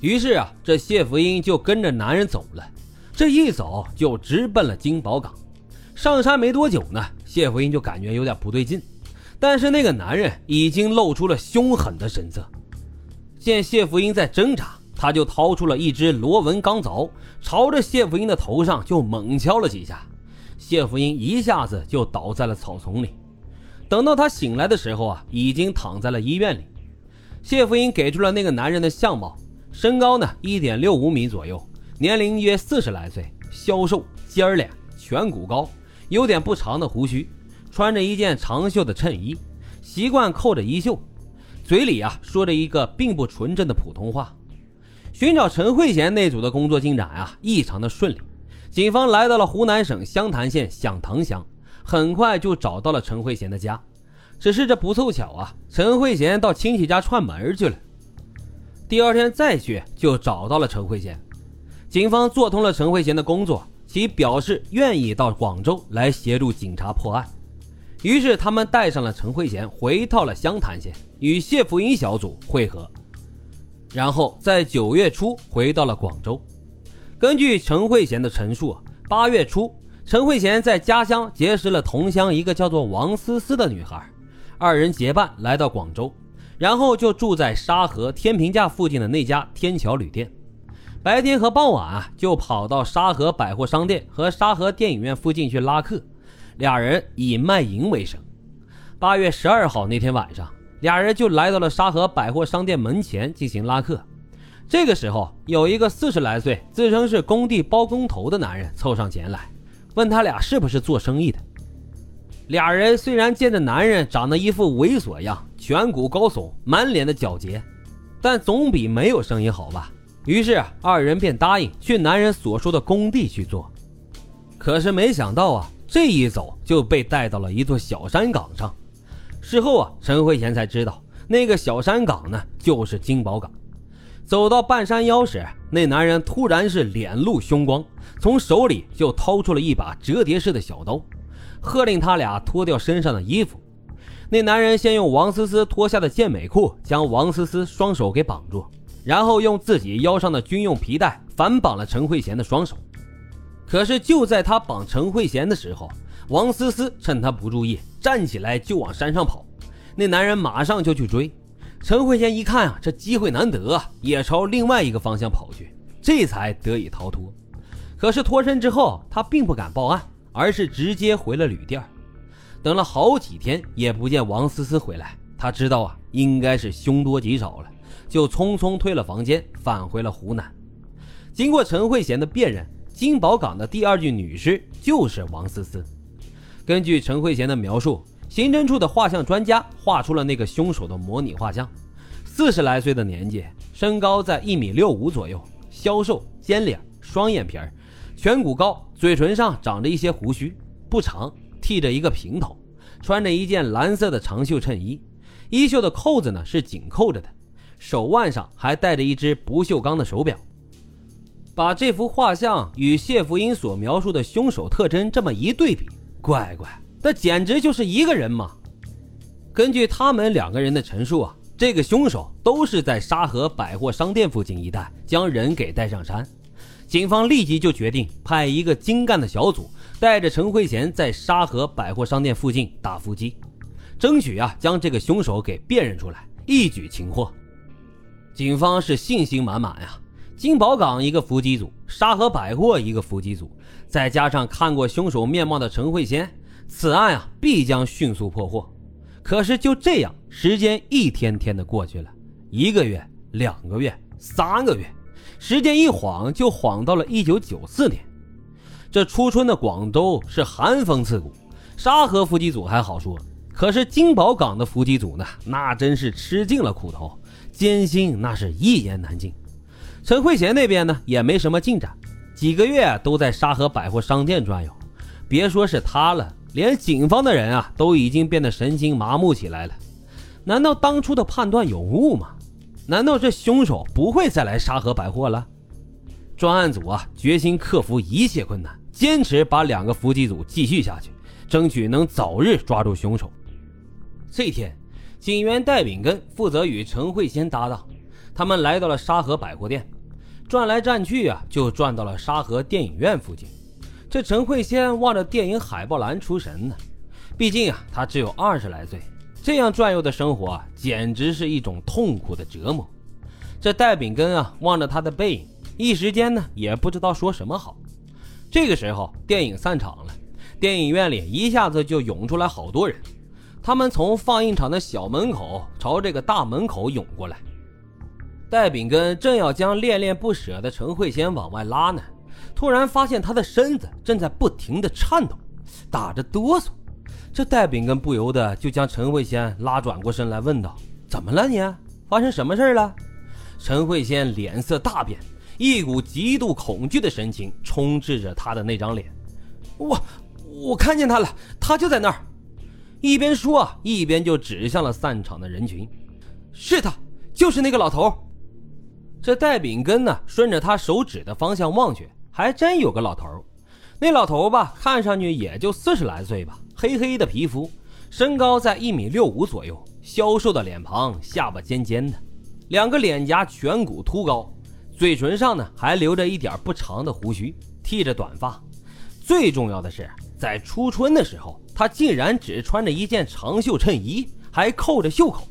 于是啊，这谢福英就跟着男人走了，这一走就直奔了金宝岗。上山没多久呢，谢福英就感觉有点不对劲，但是那个男人已经露出了凶狠的神色。见谢福英在挣扎，他就掏出了一支螺纹钢凿，朝着谢福英的头上就猛敲了几下。谢福英一下子就倒在了草丛里。等到他醒来的时候啊，已经躺在了医院里。谢福英给出了那个男人的相貌。身高呢，一点六五米左右，年龄约四十来岁，消瘦，尖儿脸，颧骨高，有点不长的胡须，穿着一件长袖的衬衣，习惯扣着衣袖，嘴里啊说着一个并不纯正的普通话。寻找陈慧娴那组的工作进展啊，异常的顺利。警方来到了湖南省湘潭县响堂乡，很快就找到了陈慧娴的家。只是这不凑巧啊，陈慧娴到亲戚家串门去了。第二天再去，就找到了陈慧娴。警方做通了陈慧娴的工作，其表示愿意到广州来协助警察破案。于是他们带上了陈慧娴，回到了湘潭县，与谢福英小组会合。然后在九月初回到了广州。根据陈慧娴的陈述，八月初，陈慧娴在家乡结识了同乡一个叫做王思思的女孩，二人结伴来到广州。然后就住在沙河天平架附近的那家天桥旅店，白天和傍晚啊就跑到沙河百货商店和沙河电影院附近去拉客，俩人以卖淫为生。八月十二号那天晚上，俩人就来到了沙河百货商店门前进行拉客。这个时候，有一个四十来岁、自称是工地包工头的男人凑上前来，问他俩是不是做生意的。俩人虽然见着男人长得一副猥琐样，颧骨高耸，满脸的皎洁，但总比没有生意好吧？于是二人便答应去男人所说的工地去做。可是没想到啊，这一走就被带到了一座小山岗上。事后啊，陈慧娴才知道那个小山岗呢，就是金宝岗。走到半山腰时，那男人突然是脸露凶光，从手里就掏出了一把折叠式的小刀。喝令他俩脱掉身上的衣服。那男人先用王思思脱下的健美裤将王思思双手给绑住，然后用自己腰上的军用皮带反绑了陈慧娴的双手。可是就在他绑陈慧娴的时候，王思思趁他不注意，站起来就往山上跑。那男人马上就去追。陈慧娴一看啊，这机会难得，也朝另外一个方向跑去，这才得以逃脱。可是脱身之后，他并不敢报案。而是直接回了旅店，等了好几天也不见王思思回来。他知道啊，应该是凶多吉少了，就匆匆退了房间，返回了湖南。经过陈慧娴的辨认，金宝岗的第二具女尸就是王思思。根据陈慧娴的描述，刑侦处的画像专家画出了那个凶手的模拟画像。四十来岁的年纪，身高在一米六五左右，消瘦，尖脸，双眼皮儿。颧骨高，嘴唇上长着一些胡须，不长，剃着一个平头，穿着一件蓝色的长袖衬衣，衣袖的扣子呢是紧扣着的，手腕上还戴着一只不锈钢的手表。把这幅画像与谢福英所描述的凶手特征这么一对比，乖乖，那简直就是一个人嘛！根据他们两个人的陈述啊，这个凶手都是在沙河百货商店附近一带将人给带上山。警方立即就决定派一个精干的小组，带着陈慧娴在沙河百货商店附近打伏击，争取啊将这个凶手给辨认出来，一举擒获。警方是信心满满呀，金宝港一个伏击组，沙河百货一个伏击组，再加上看过凶手面貌的陈慧娴，此案啊必将迅速破获。可是就这样，时间一天天的过去了，一个月、两个月、三个月。时间一晃就晃到了一九九四年，这初春的广州是寒风刺骨。沙河伏击组还好说，可是金宝港的伏击组呢，那真是吃尽了苦头，艰辛那是一言难尽。陈慧娴那边呢，也没什么进展，几个月都在沙河百货商店转悠。别说是他了，连警方的人啊，都已经变得神经麻木起来了。难道当初的判断有误吗？难道这凶手不会再来沙河百货了？专案组啊，决心克服一切困难，坚持把两个伏击组继续下去，争取能早日抓住凶手。这天，警员戴炳根负责与陈慧仙搭档，他们来到了沙河百货店，转来转去啊，就转到了沙河电影院附近。这陈慧仙望着电影海报栏出神呢，毕竟啊，他只有二十来岁，这样转悠的生活，简直是一种痛苦的折磨。这戴炳根啊，望着他的背影，一时间呢，也不知道说什么好。这个时候，电影散场了，电影院里一下子就涌出来好多人，他们从放映场的小门口朝这个大门口涌过来。戴炳根正要将恋恋不舍的陈慧仙往外拉呢。突然发现他的身子正在不停的颤抖，打着哆嗦。这戴炳根不由得就将陈慧仙拉转过身来，问道：“怎么了你？发生什么事了？”陈慧仙脸色大变，一股极度恐惧的神情充斥着他的那张脸。我我看见他了，他就在那儿。一边说，一边就指向了散场的人群。是他，就是那个老头。这戴炳根呢，顺着他手指的方向望去。还真有个老头那老头吧，看上去也就四十来岁吧，黑黑的皮肤，身高在一米六五左右，消瘦的脸庞，下巴尖尖的，两个脸颊颧骨凸高，嘴唇上呢还留着一点不长的胡须，剃着短发。最重要的是，在初春的时候，他竟然只穿着一件长袖衬衣，还扣着袖口，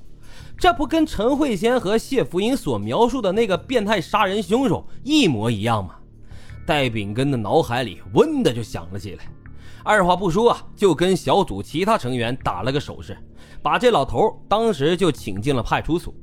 这不跟陈慧仙和谢福英所描述的那个变态杀人凶手一模一样吗？戴炳根的脑海里“嗡”的就响了起来，二话不说啊，就跟小组其他成员打了个手势，把这老头当时就请进了派出所。